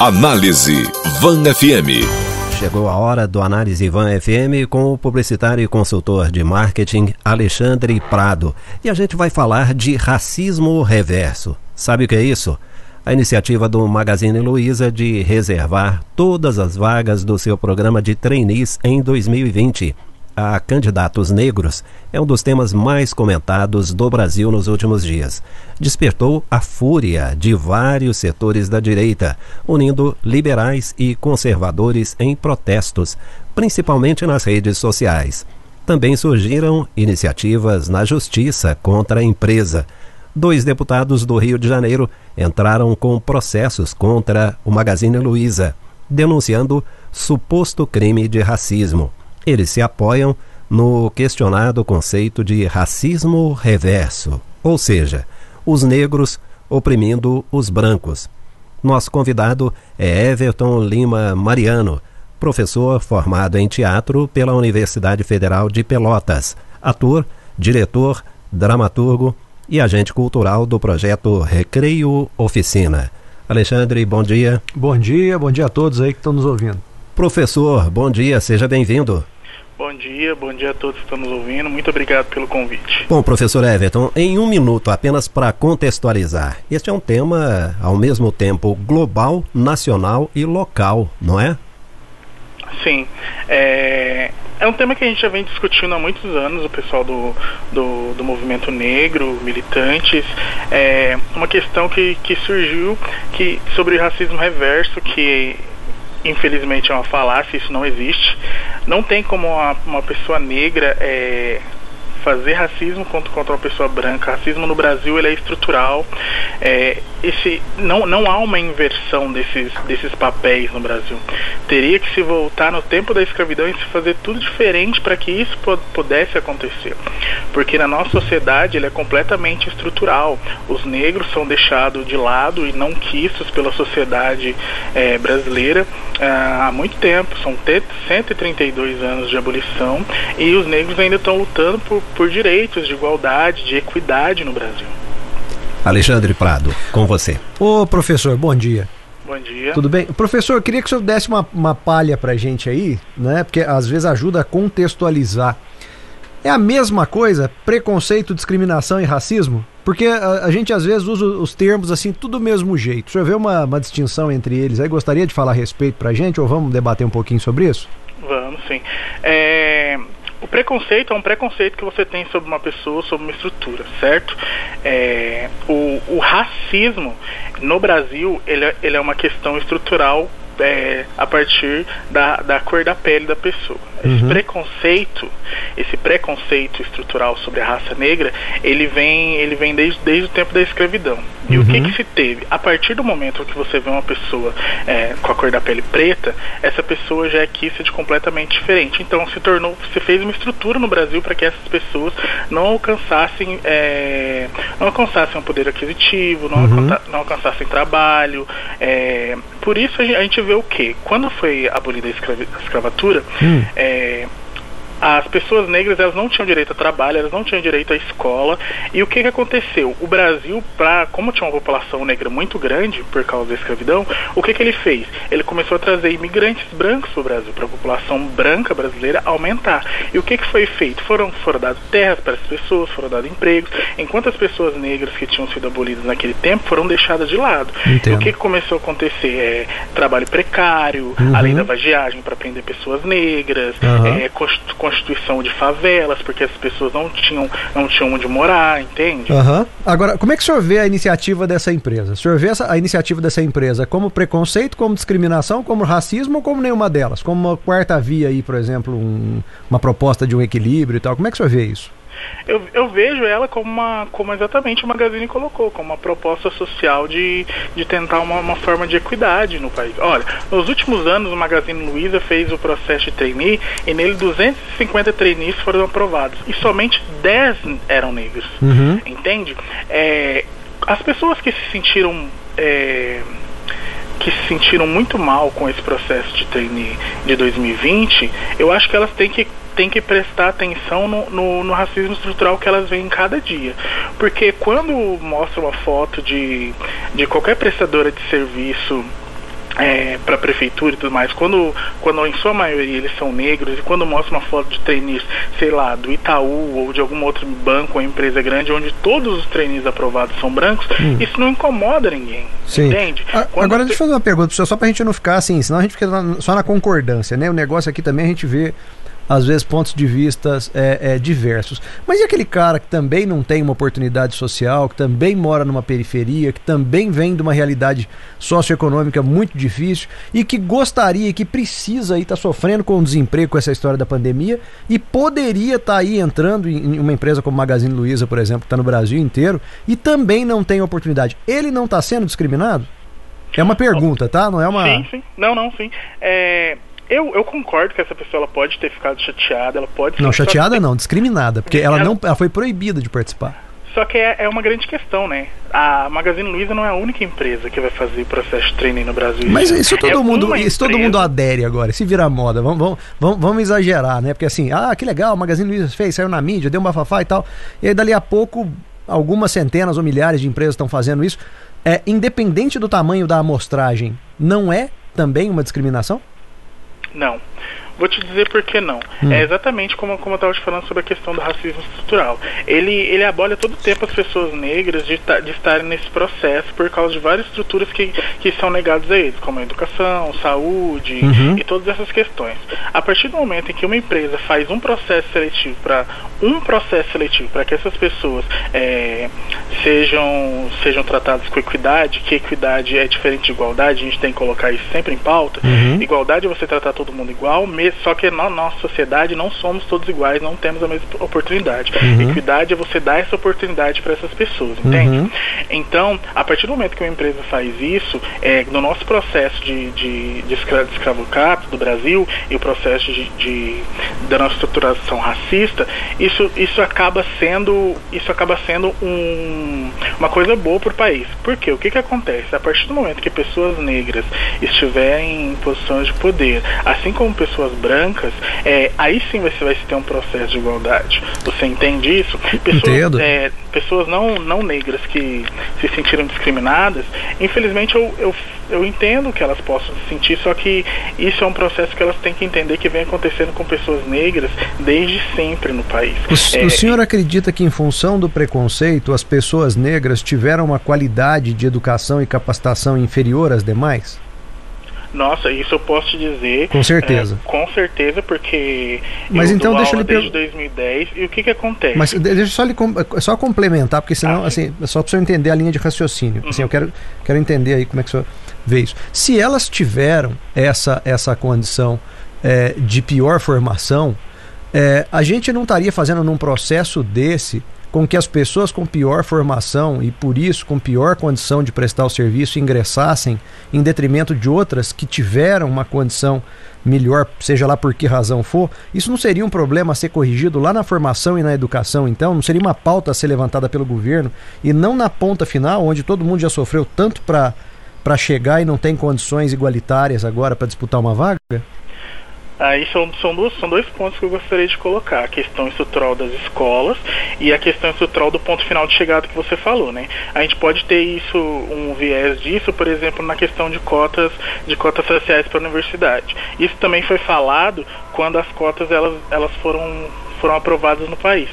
Análise Van FM. Chegou a hora do Análise Van FM com o publicitário e consultor de marketing Alexandre Prado. E a gente vai falar de racismo reverso. Sabe o que é isso? A iniciativa do Magazine Luiza de reservar todas as vagas do seu programa de trainees em 2020 a candidatos negros é um dos temas mais comentados do Brasil nos últimos dias. Despertou a fúria de vários setores da direita, unindo liberais e conservadores em protestos, principalmente nas redes sociais. Também surgiram iniciativas na justiça contra a empresa. Dois deputados do Rio de Janeiro entraram com processos contra o Magazine Luiza, denunciando suposto crime de racismo. Eles se apoiam no questionado conceito de racismo reverso, ou seja, os negros oprimindo os brancos. Nosso convidado é Everton Lima Mariano, professor formado em teatro pela Universidade Federal de Pelotas, ator, diretor, dramaturgo e agente cultural do projeto Recreio Oficina. Alexandre, bom dia. Bom dia, bom dia a todos aí que estão nos ouvindo. Professor, bom dia, seja bem-vindo. Bom dia, bom dia a todos que estão nos ouvindo. Muito obrigado pelo convite. Bom, professor Everton, em um minuto, apenas para contextualizar, este é um tema ao mesmo tempo global, nacional e local, não é? Sim. É, é um tema que a gente já vem discutindo há muitos anos, o pessoal do, do, do movimento negro, militantes. É uma questão que, que surgiu que, sobre racismo reverso, que infelizmente é uma falácia, isso não existe. Não tem como uma, uma pessoa negra é, fazer racismo contra, contra uma pessoa branca. Racismo no Brasil ele é estrutural. É, esse, não, não há uma inversão desses, desses papéis no Brasil. Teria que se voltar no tempo da escravidão e se fazer tudo diferente para que isso pudesse acontecer. Porque na nossa sociedade ele é completamente estrutural. Os negros são deixados de lado e não quistos pela sociedade é, brasileira ah, há muito tempo. São 132 anos de abolição e os negros ainda estão lutando por, por direitos de igualdade, de equidade no Brasil. Alexandre Prado, com você. Ô professor, bom dia. Bom dia. Tudo bem? Professor, eu queria que o senhor desse uma, uma palha pra gente aí, né? Porque às vezes ajuda a contextualizar. É a mesma coisa, preconceito, discriminação e racismo? Porque a, a, gente às vezes usa os termos assim, tudo do mesmo jeito. O senhor vê uma, uma distinção entre eles aí? Gostaria de falar a respeito pra gente ou vamos debater um pouquinho sobre isso? Vamos, sim. É, o preconceito é um preconceito que você tem sobre uma pessoa, sobre uma estrutura, certo? É, o, o, racismo no Brasil ele, é, ele é uma questão estrutural é, a partir da, da cor da pele da pessoa. Esse uhum. preconceito, esse preconceito estrutural sobre a raça negra, ele vem, ele vem desde, desde o tempo da escravidão. E uhum. o que, uhum. que se teve? A partir do momento que você vê uma pessoa é, com a cor da pele preta, essa pessoa já é de completamente diferente. Então se tornou, se fez uma estrutura no Brasil para que essas pessoas não alcançassem, é, não alcançassem um poder aquisitivo, não, uhum. alcançassem trabalho. É, por isso a gente vê o que? Quando foi abolida a, escravatura, hum. é, as pessoas negras elas não tinham direito a trabalho, elas não tinham direito à escola. E o que, que aconteceu? O Brasil, pra, como tinha uma população negra muito grande por causa da escravidão, o que, que ele fez? Ele começou a trazer imigrantes brancos para o Brasil, para a população branca brasileira aumentar. E o que, que foi feito? Foram, foram dadas terras para as pessoas, foram dados empregos, enquanto as pessoas negras que tinham sido abolidas naquele tempo foram deixadas de lado. Entendo. E o que, que começou a acontecer? É, trabalho precário, uhum. além da vagiagem para prender pessoas negras, uhum. é, constituição de favelas, porque as pessoas não tinham, não tinham onde morar, entende? Uhum. Agora, como é que o senhor vê a iniciativa dessa empresa? O senhor vê essa, a iniciativa dessa empresa como preconceito, como discriminação, como racismo ou como nenhuma delas? Como uma quarta via aí, por exemplo, um, uma proposta de um equilíbrio e tal? Como é que o senhor vê isso? Eu, eu vejo ela como uma, como exatamente o Magazine colocou, como uma proposta social de, de tentar uma, uma forma de equidade no país. Olha, nos últimos anos o Magazine Luiza fez o processo de trainee e nele 250 trainees foram aprovados e somente 10 eram negros. Uhum. Entende? É, as pessoas que se sentiram é, que se sentiram muito mal com esse processo de trainee de 2020, eu acho que elas têm que tem que prestar atenção no, no, no, racismo estrutural que elas veem em cada dia. Porque quando mostra uma foto de, de qualquer prestadora de serviço é, para a prefeitura e tudo mais, quando, quando em sua maioria eles são negros e quando mostra uma foto de trainees, sei lá, do Itaú ou de algum outro banco ou empresa grande onde todos os trainees aprovados são brancos, hum. isso não incomoda ninguém. Sim. Entende? A, agora deixa eu fazer uma pergunta só para a gente não ficar assim, senão a gente fica só na concordância, né? O negócio aqui também a gente vê às vezes pontos de vistas é, é, diversos. Mas e aquele cara que também não tem uma oportunidade social, que também mora numa periferia, que também vem de uma realidade socioeconômica muito difícil e que gostaria, que precisa aí estar tá sofrendo com o desemprego com essa história da pandemia e poderia estar tá aí entrando em uma empresa como Magazine Luiza, por exemplo, que está no Brasil inteiro e também não tem oportunidade. Ele não está sendo discriminado? É uma pergunta, tá? Não é uma. Sim, sim. Não, não, sim. É, eu, eu concordo que essa pessoa ela pode ter ficado chateada, ela pode. Não, chateada não, discriminada, porque ela, não, ela foi proibida de participar. Só que é, é uma grande questão, né? A Magazine Luiza não é a única empresa que vai fazer processo de training no Brasil. Mas isso todo é mundo, isso todo mundo adere agora, se vira moda. Vamos, vamos, vamos, vamos, exagerar, né? Porque assim, ah, que legal, a Magazine Luiza fez, saiu na mídia, deu um bafafá e tal. E aí dali a pouco, algumas centenas ou milhares de empresas estão fazendo isso. É, independente do tamanho da amostragem, não é também uma discriminação? Não. Vou te dizer por que não. Hum. É exatamente como, como eu estava te falando sobre a questão do racismo estrutural. Ele, ele abolha todo o tempo as pessoas negras de, de estarem nesse processo por causa de várias estruturas que, que são negadas a eles, como a educação, saúde uhum. e todas essas questões. A partir do momento em que uma empresa faz um processo seletivo para um processo seletivo para que essas pessoas é, sejam, sejam tratadas com equidade, que equidade é diferente de igualdade, a gente tem que colocar isso sempre em pauta. Uhum. Igualdade é você tratar todo mundo igual, mesmo só que na nossa sociedade não somos todos iguais, não temos a mesma oportunidade. Uhum. Equidade é você dar essa oportunidade para essas pessoas, entende? Uhum. Então, a partir do momento que uma empresa faz isso, é, no nosso processo de, de, de escravocato do Brasil e o processo de, de, da nossa estruturação racista, isso, isso acaba sendo isso acaba sendo um, uma coisa boa para o país. Por quê? O que, que acontece? A partir do momento que pessoas negras estiverem em posições de poder, assim como pessoas brancas, é, aí sim você vai ter um processo de igualdade. Você entende isso? Pessoas, é, pessoas não, não negras que se sentiram discriminadas, infelizmente eu, eu, eu entendo que elas possam se sentir, só que isso é um processo que elas têm que entender que vem acontecendo com pessoas negras desde sempre no país. O, é, o senhor acredita que em função do preconceito as pessoas negras tiveram uma qualidade de educação e capacitação inferior às demais? Nossa, isso eu posso te dizer. Com certeza. É, com certeza, porque. Mas então deixa ele desde 2010 e o que que acontece? Mas deixa só ele só complementar, porque senão, ah, assim, só para você entender a linha de raciocínio. Uhum. Assim, eu quero, quero entender aí como é que você vê isso. Se elas tiveram essa, essa condição é, de pior formação, é, a gente não estaria fazendo num processo desse com que as pessoas com pior formação e por isso com pior condição de prestar o serviço ingressassem em detrimento de outras que tiveram uma condição melhor, seja lá por que razão for, isso não seria um problema a ser corrigido lá na formação e na educação, então? Não seria uma pauta a ser levantada pelo governo e não na ponta final, onde todo mundo já sofreu tanto para chegar e não tem condições igualitárias agora para disputar uma vaga? Aí são, são, dois, são dois pontos que eu gostaria de colocar: a questão estrutural das escolas e a questão estrutural do ponto final de chegada que você falou, né? A gente pode ter isso, um viés disso, por exemplo, na questão de cotas, de cotas sociais para a universidade. Isso também foi falado quando as cotas elas, elas foram foram aprovadas no país.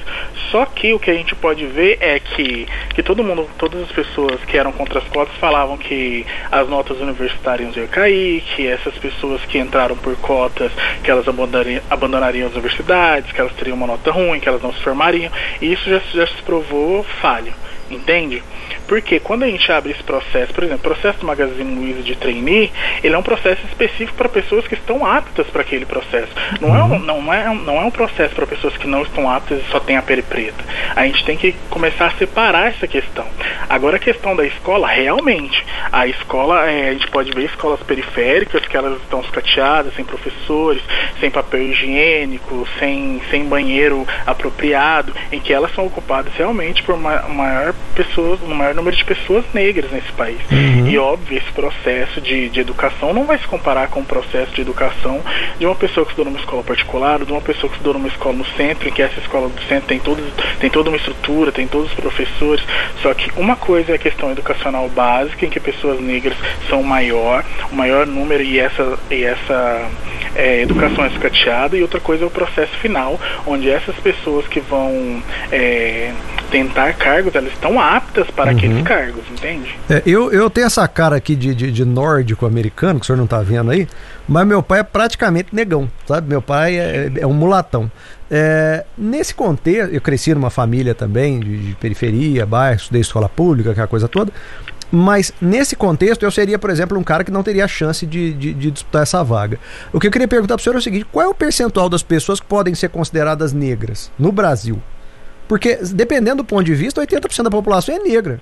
Só que o que a gente pode ver é que, que todo mundo, todas as pessoas que eram contra as cotas falavam que as notas universitárias iam cair, que essas pessoas que entraram por cotas, que elas abandonariam, abandonariam as universidades, que elas teriam uma nota ruim, que elas não se formariam. E isso já, já se provou falho, entende? Porque quando a gente abre esse processo, por exemplo, o processo do Magazine Luiza de trainee, ele é um processo específico para pessoas que estão aptas para aquele processo. Não, é um, não, é, não é um processo para pessoas que não estão aptas e só tem a pele preta. A gente tem que começar a separar essa questão. Agora a questão da escola, realmente, a escola, é, a gente pode ver escolas periféricas que elas estão escateadas, sem professores, sem papel higiênico, sem, sem banheiro apropriado, em que elas são ocupadas realmente por uma maior pessoas, no maior número de pessoas negras nesse país. Uhum. E óbvio, esse processo de, de educação não vai se comparar com o processo de educação de uma pessoa que estudou numa escola particular, ou de uma pessoa que estudou numa escola no centro, em que essa escola do centro tem, todos, tem toda uma estrutura, tem todos os professores. Só que uma coisa é a questão educacional básica, em que pessoas negras são maior, o maior número e essa, e essa é, educação é escateada, e outra coisa é o processo final, onde essas pessoas que vão é, tentar cargos, elas estão aptas para uhum. aqueles cargos, entende? É, eu, eu tenho essa cara aqui de, de, de nórdico americano, que o senhor não está vendo aí, mas meu pai é praticamente negão, sabe? Meu pai é, é um mulatão. É, nesse contexto, eu cresci numa família também de, de periferia, bairro, estudei escola pública, aquela coisa toda. Mas nesse contexto, eu seria, por exemplo, um cara que não teria chance de, de, de disputar essa vaga. O que eu queria perguntar para o senhor é o seguinte: qual é o percentual das pessoas que podem ser consideradas negras no Brasil? Porque, dependendo do ponto de vista, 80% da população é negra.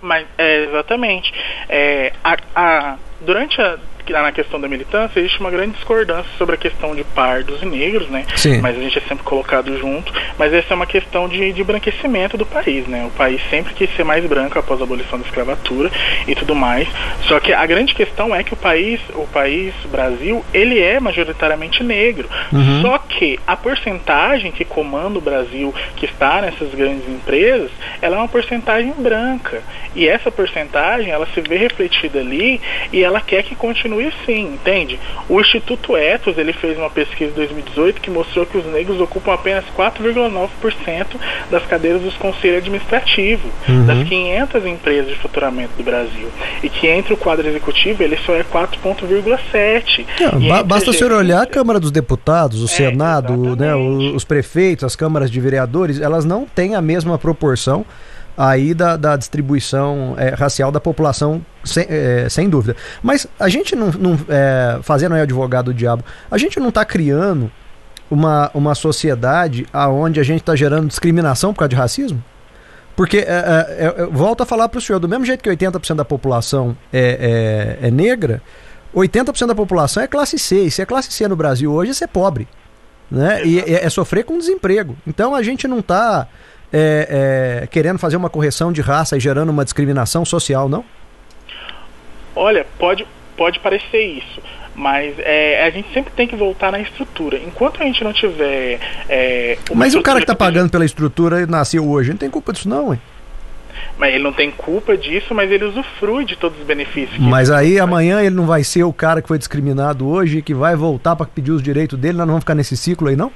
Mas, é, exatamente. É, a, a, durante a na questão da militância existe uma grande discordância sobre a questão de pardos e negros, né? Sim. Mas a gente é sempre colocado junto. Mas essa é uma questão de, de branquecimento do país, né? O país sempre quis ser mais branco após a abolição da escravatura e tudo mais. Só que a grande questão é que o país, o país Brasil, ele é majoritariamente negro. Uhum. Só que a porcentagem que comanda o Brasil, que está nessas grandes empresas, ela é uma porcentagem branca. E essa porcentagem, ela se vê refletida ali e ela quer que continue assim, entende? O Instituto Etos ele fez uma pesquisa em 2018 que mostrou que os negros ocupam apenas 4,9% das cadeiras dos conselhos administrativos uhum. das 500 empresas de faturamento do Brasil e que entre o quadro executivo ele só é 4,7. Ba basta o senhor olhar a Câmara dos Deputados, o é, Senado, né, os prefeitos, as câmaras de vereadores, elas não têm a mesma proporção aí da, da distribuição é, racial da população, sem, é, sem dúvida. Mas a gente não, não é, fazendo aí advogado do diabo, a gente não está criando uma, uma sociedade aonde a gente está gerando discriminação por causa de racismo? Porque, é, é, é volto a falar para o senhor, do mesmo jeito que 80% da população é, é, é negra, 80% da população é classe C. E se é classe C no Brasil hoje, é pobre. Né? E é, é sofrer com desemprego. Então a gente não está é, é, querendo fazer uma correção de raça e gerando uma discriminação social, não? Olha, pode, pode parecer isso, mas é, a gente sempre tem que voltar na estrutura. Enquanto a gente não tiver. É, mas o cara que está pagando pela estrutura nasceu hoje, não tem culpa disso, não, hein? Mas ele não tem culpa disso, mas ele usufrui de todos os benefícios. Mas aí amanhã ele não vai ser o cara que foi discriminado hoje e que vai voltar para pedir os direitos dele, nós não vamos ficar nesse ciclo aí, não?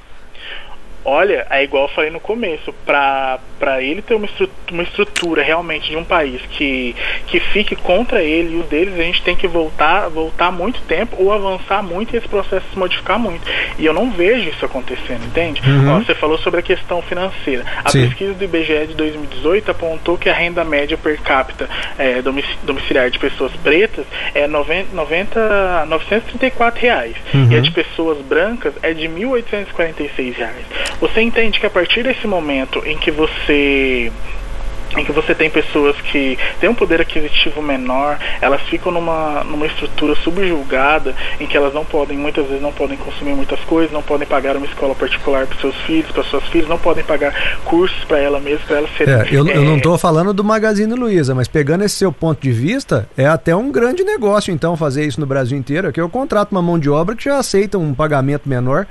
Olha, é igual eu falei no começo, para ele ter uma estrutura, uma estrutura realmente de um país que, que fique contra ele e os deles, a gente tem que voltar, voltar muito tempo ou avançar muito e esse processo se modificar muito. E eu não vejo isso acontecendo, entende? Uhum. Ó, você falou sobre a questão financeira. A Sim. pesquisa do IBGE de 2018 apontou que a renda média per capita é, domiciliar de pessoas pretas é 90, 90 934 reais. Uhum. E a de pessoas brancas é de 1.846 reais. Você entende que a partir desse momento em que você em que você tem pessoas que têm um poder aquisitivo menor, elas ficam numa, numa estrutura subjulgada, em que elas não podem, muitas vezes não podem consumir muitas coisas, não podem pagar uma escola particular para seus filhos, para suas filhas, não podem pagar cursos para ela mesma, para elas serem. É, eu, é... eu não estou falando do Magazine Luiza, mas pegando esse seu ponto de vista, é até um grande negócio então fazer isso no Brasil inteiro, que eu contrato uma mão de obra que já aceita um pagamento menor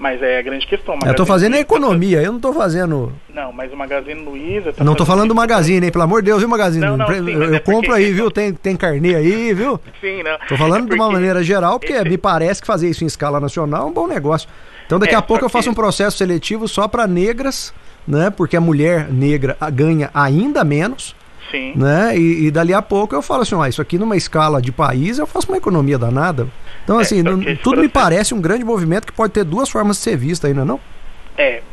mas é a grande questão. eu tô fazendo a economia, eu não tô fazendo. Não, mas o Magazine Luiza. Tá não tô falando do Magazine, hein? Pelo amor de Deus, viu, Magazine? Não, não, sim, eu, é compro aí, viu? Tem, tem carnê aí, viu? Sim, não. Tô falando é de uma maneira geral, porque esse... me parece que fazer isso em escala nacional é um bom negócio. Então daqui é, a pouco eu faço um processo seletivo só para negras, né? Porque a mulher negra ganha ainda menos. Sim. Né? E, e dali a pouco eu falo assim, ó, isso aqui numa escala de país eu faço uma economia danada. Então, é, assim, tudo processo... me parece um grande movimento que pode ter duas formas de ser visto ainda, não? É,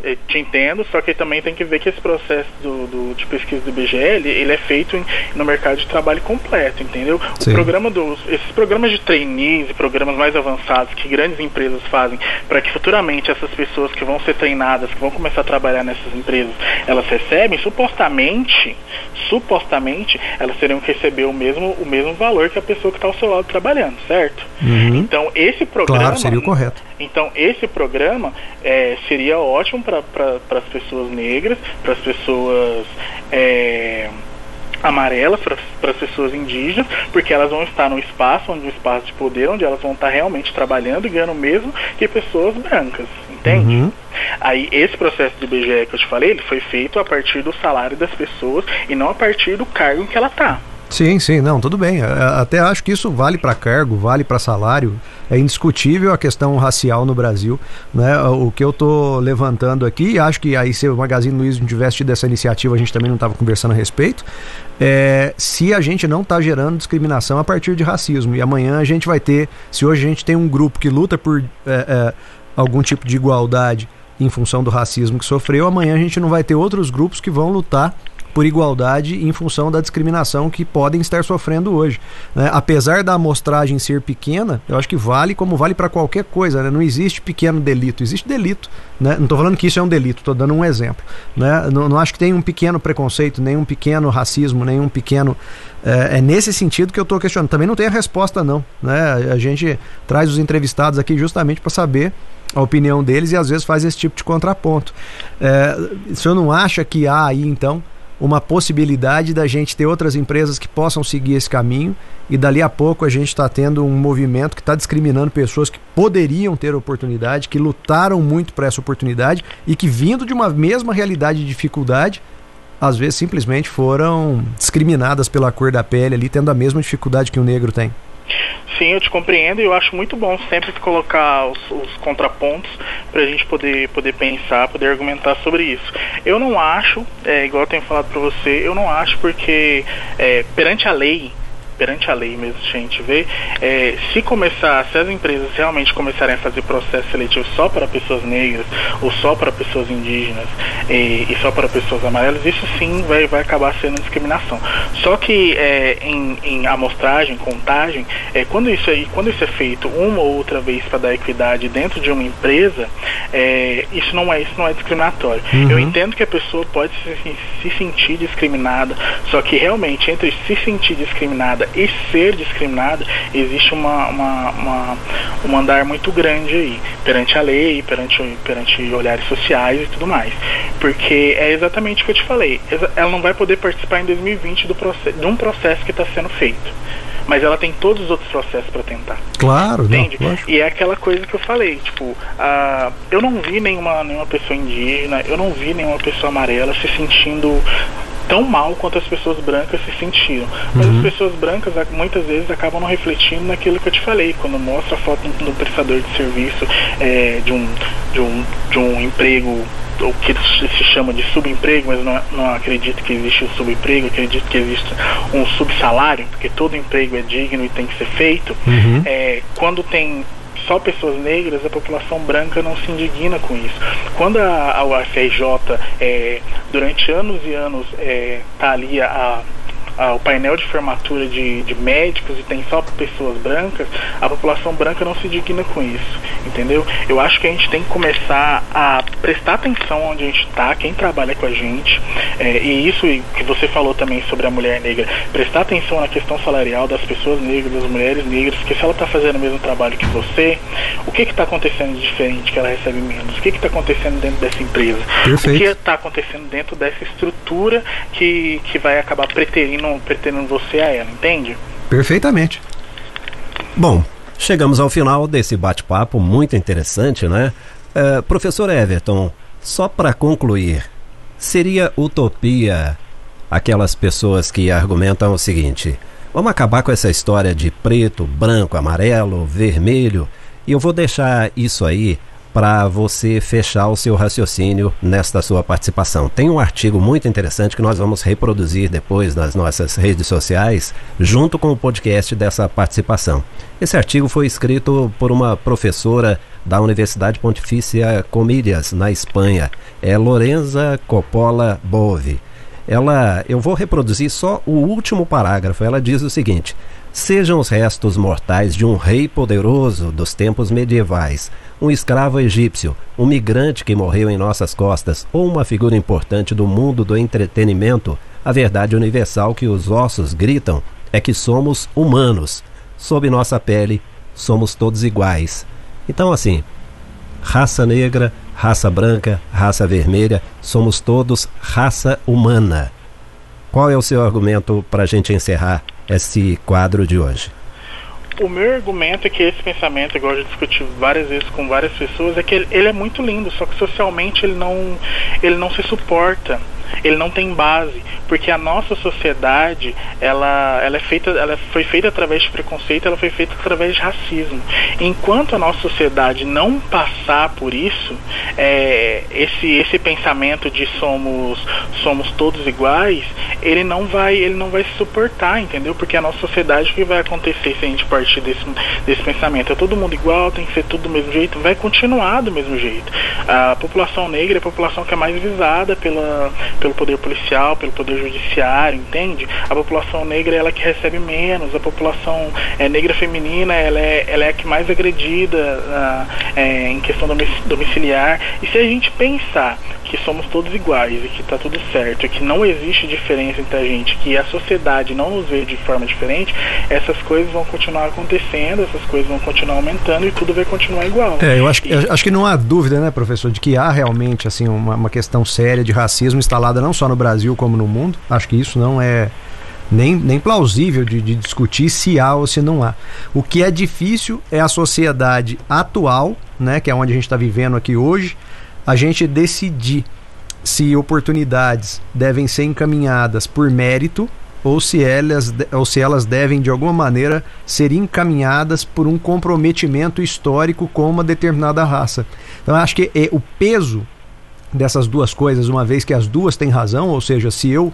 eu te entendo, só que também tem que ver que esse processo do, do de pesquisa do IBGE, ele, ele, é feito em, no mercado de trabalho completo, entendeu? Sim. O programa dos, esses programas de trainees e programas mais avançados que grandes empresas fazem para que futuramente essas pessoas que vão ser treinadas, que vão começar a trabalhar nessas empresas, elas recebem, supostamente, supostamente, elas teriam que receber o mesmo, o mesmo valor que a pessoa que está ao seu lado trabalhando, certo? Uhum. Então, esse programa... Claro, seria o correto Então, esse programa é, seria ótimo para pra, as pessoas negras, para as pessoas. É, amarelas para as pessoas indígenas, porque elas vão estar num espaço, onde um espaço de poder, onde elas vão estar realmente trabalhando e ganhando o mesmo que pessoas brancas, entende? Uhum. Aí esse processo de BGE que eu te falei, ele foi feito a partir do salário das pessoas e não a partir do cargo em que ela está. Sim, sim, não, tudo bem. Até acho que isso vale para cargo, vale para salário. É indiscutível a questão racial no Brasil. Né? O que eu estou levantando aqui, acho que aí se o Magazine Luiza não tivesse tido essa iniciativa, a gente também não estava conversando a respeito. É, se a gente não está gerando discriminação a partir de racismo. E amanhã a gente vai ter, se hoje a gente tem um grupo que luta por é, é, algum tipo de igualdade em função do racismo que sofreu, amanhã a gente não vai ter outros grupos que vão lutar por igualdade em função da discriminação que podem estar sofrendo hoje. Né? Apesar da amostragem ser pequena, eu acho que vale como vale para qualquer coisa. Né? Não existe pequeno delito, existe delito. Né? Não estou falando que isso é um delito, estou dando um exemplo. Né? Não, não, acho que tem um pequeno preconceito, nem um pequeno racismo, nem um pequeno. É, é nesse sentido que eu estou questionando. Também não tem a resposta, não. Né? A gente traz os entrevistados aqui justamente para saber a opinião deles e às vezes faz esse tipo de contraponto. É, o senhor não acha que há aí, então, uma possibilidade da gente ter outras empresas que possam seguir esse caminho e dali a pouco a gente está tendo um movimento que está discriminando pessoas que poderiam ter oportunidade, que lutaram muito para essa oportunidade e que vindo de uma mesma realidade de dificuldade, às vezes simplesmente foram discriminadas pela cor da pele ali, tendo a mesma dificuldade que o negro tem. Sim, eu te compreendo e eu acho muito bom sempre colocar os, os contrapontos para a gente poder, poder pensar, poder argumentar sobre isso. Eu não acho, é, igual eu tenho falado para você, eu não acho porque é, perante a lei perante a lei mesmo, a gente vê, é, se começar, se as empresas realmente começarem a fazer processo seletivo só para pessoas negras ou só para pessoas indígenas e, e, só para pessoas amarelas, isso sim vai, vai acabar sendo discriminação. Só que é, em, em, amostragem, contagem, é, quando, isso aí, quando isso é feito uma ou outra vez para dar equidade dentro de uma empresa, é, isso, não é, isso não é discriminatório. Uhum. Eu entendo que a pessoa pode se, se sentir discriminada, só que realmente entre se sentir discriminada e ser discriminada, existe uma, uma, uma, um andar muito grande aí, perante a lei, perante, perante olhares sociais e tudo mais. Porque é exatamente o que eu te falei, ela não vai poder participar em 2020 do processo, de um processo que está sendo feito mas ela tem todos os outros processos para tentar. Claro, entende? Não, e é aquela coisa que eu falei, tipo, uh, eu não vi nenhuma, nenhuma pessoa indígena, eu não vi nenhuma pessoa amarela se sentindo tão mal quanto as pessoas brancas se sentiram. Mas uhum. as pessoas brancas muitas vezes acabam não refletindo naquilo que eu te falei, quando mostra a foto do prestador de serviço é, de, um, de, um, de um emprego o que se chama de subemprego, mas não, não acredito que existe o subemprego, acredito que existe um subsalário, porque todo emprego é digno e tem que ser feito. Uhum. É, quando tem só pessoas negras, a população branca não se indigna com isso. Quando a, a UFRJ, é, durante anos e anos, está é, tá ali a ah, o painel de formatura de, de médicos e tem só pessoas brancas, a população branca não se digna com isso, entendeu? Eu acho que a gente tem que começar a prestar atenção onde a gente está, quem trabalha com a gente, é, e isso que você falou também sobre a mulher negra, prestar atenção na questão salarial das pessoas negras, das mulheres negras, porque se ela está fazendo o mesmo trabalho que você, o que está acontecendo de diferente que ela recebe menos? O que está acontecendo dentro dessa empresa? Perfeito. O que está acontecendo dentro dessa estrutura que, que vai acabar preterindo pretendendo você a ela, entende? Perfeitamente. Bom, chegamos ao final desse bate-papo muito interessante, né? Uh, professor Everton, só para concluir, seria utopia aquelas pessoas que argumentam o seguinte: vamos acabar com essa história de preto, branco, amarelo, vermelho, e eu vou deixar isso aí para você fechar o seu raciocínio nesta sua participação. Tem um artigo muito interessante que nós vamos reproduzir depois nas nossas redes sociais, junto com o podcast dessa participação. Esse artigo foi escrito por uma professora da Universidade Pontifícia Comilhas, na Espanha. É Lorenza Coppola Bove. Ela, eu vou reproduzir só o último parágrafo. Ela diz o seguinte: Sejam os restos mortais de um rei poderoso dos tempos medievais, um escravo egípcio, um migrante que morreu em nossas costas ou uma figura importante do mundo do entretenimento, a verdade universal que os ossos gritam é que somos humanos. Sob nossa pele, somos todos iguais. Então, assim, raça negra, raça branca, raça vermelha, somos todos raça humana. Qual é o seu argumento para a gente encerrar esse quadro de hoje? O meu argumento é que esse pensamento, igual eu já discuti várias vezes com várias pessoas, é que ele, ele é muito lindo, só que socialmente ele não, ele não se suporta ele não tem base, porque a nossa sociedade, ela, ela é feita, ela foi feita através de preconceito, ela foi feita através de racismo. Enquanto a nossa sociedade não passar por isso, é, esse esse pensamento de somos somos todos iguais, ele não vai ele não vai se suportar, entendeu? Porque a nossa sociedade o que vai acontecer se a gente partir desse desse pensamento? É todo mundo igual, tem que ser tudo do mesmo jeito, vai continuar do mesmo jeito. A população negra é a população que é mais visada pela pelo poder policial, pelo poder judiciário, entende? A população negra é ela que recebe menos, a população é, negra feminina ela é, ela é a que mais agredida uh, é, em questão domiciliar. E se a gente pensar que somos todos iguais e que está tudo certo, que não existe diferença entre a gente, que a sociedade não nos vê de forma diferente, essas coisas vão continuar acontecendo, essas coisas vão continuar aumentando e tudo vai continuar igual. É, eu acho eu acho que não há dúvida, né, professor, de que há realmente assim uma, uma questão séria de racismo instalada não só no Brasil como no mundo. Acho que isso não é nem, nem plausível de, de discutir se há ou se não há. O que é difícil é a sociedade atual, né, que é onde a gente está vivendo aqui hoje, a gente decidir se oportunidades devem ser encaminhadas por mérito ou se elas, ou se elas devem de alguma maneira ser encaminhadas por um comprometimento histórico com uma determinada raça. Então acho que é, o peso dessas duas coisas, uma vez que as duas têm razão, ou seja, se eu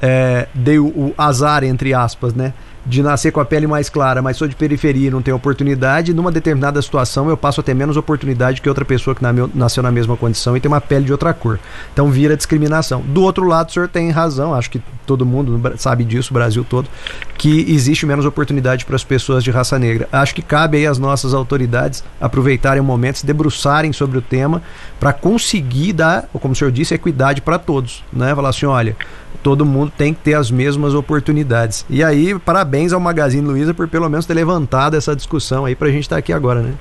é, dei o, o azar, entre aspas, né? de nascer com a pele mais clara, mas sou de periferia e não tenho oportunidade, numa determinada situação eu passo a ter menos oportunidade que outra pessoa que nasceu na mesma condição e tem uma pele de outra cor. Então vira discriminação. Do outro lado, o senhor tem razão, acho que todo mundo sabe disso, o Brasil todo, que existe menos oportunidade para as pessoas de raça negra. Acho que cabe aí às nossas autoridades aproveitarem o momento, se debruçarem sobre o tema para conseguir dar, como o senhor disse, equidade para todos, né? Falar assim, olha, todo mundo tem que ter as mesmas oportunidades. E aí, parabéns ao Magazine Luiza por pelo menos ter levantado essa discussão aí para a gente estar tá aqui agora, né?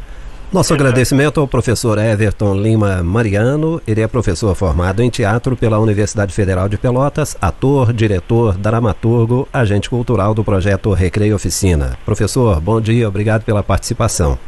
Nosso agradecimento ao professor Everton Lima Mariano. Ele é professor formado em teatro pela Universidade Federal de Pelotas, ator, diretor, dramaturgo, agente cultural do projeto Recreio Oficina. Professor, bom dia, obrigado pela participação.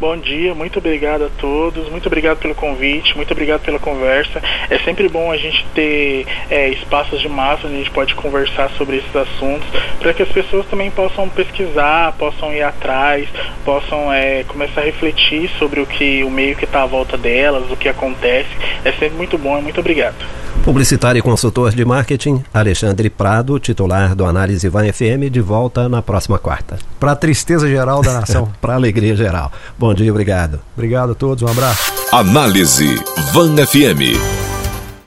Bom dia, muito obrigado a todos, muito obrigado pelo convite, muito obrigado pela conversa. É sempre bom a gente ter é, espaços de massa onde a gente pode conversar sobre esses assuntos, para que as pessoas também possam pesquisar, possam ir atrás, possam é, começar a refletir sobre o que o meio que está à volta delas, o que acontece. É sempre muito bom, muito obrigado. Publicitário e consultor de marketing, Alexandre Prado, titular do Análise Van FM, de volta na próxima quarta. Para a tristeza geral da nação. Para a alegria geral. Bom dia, obrigado. Obrigado a todos, um abraço. Análise Van FM.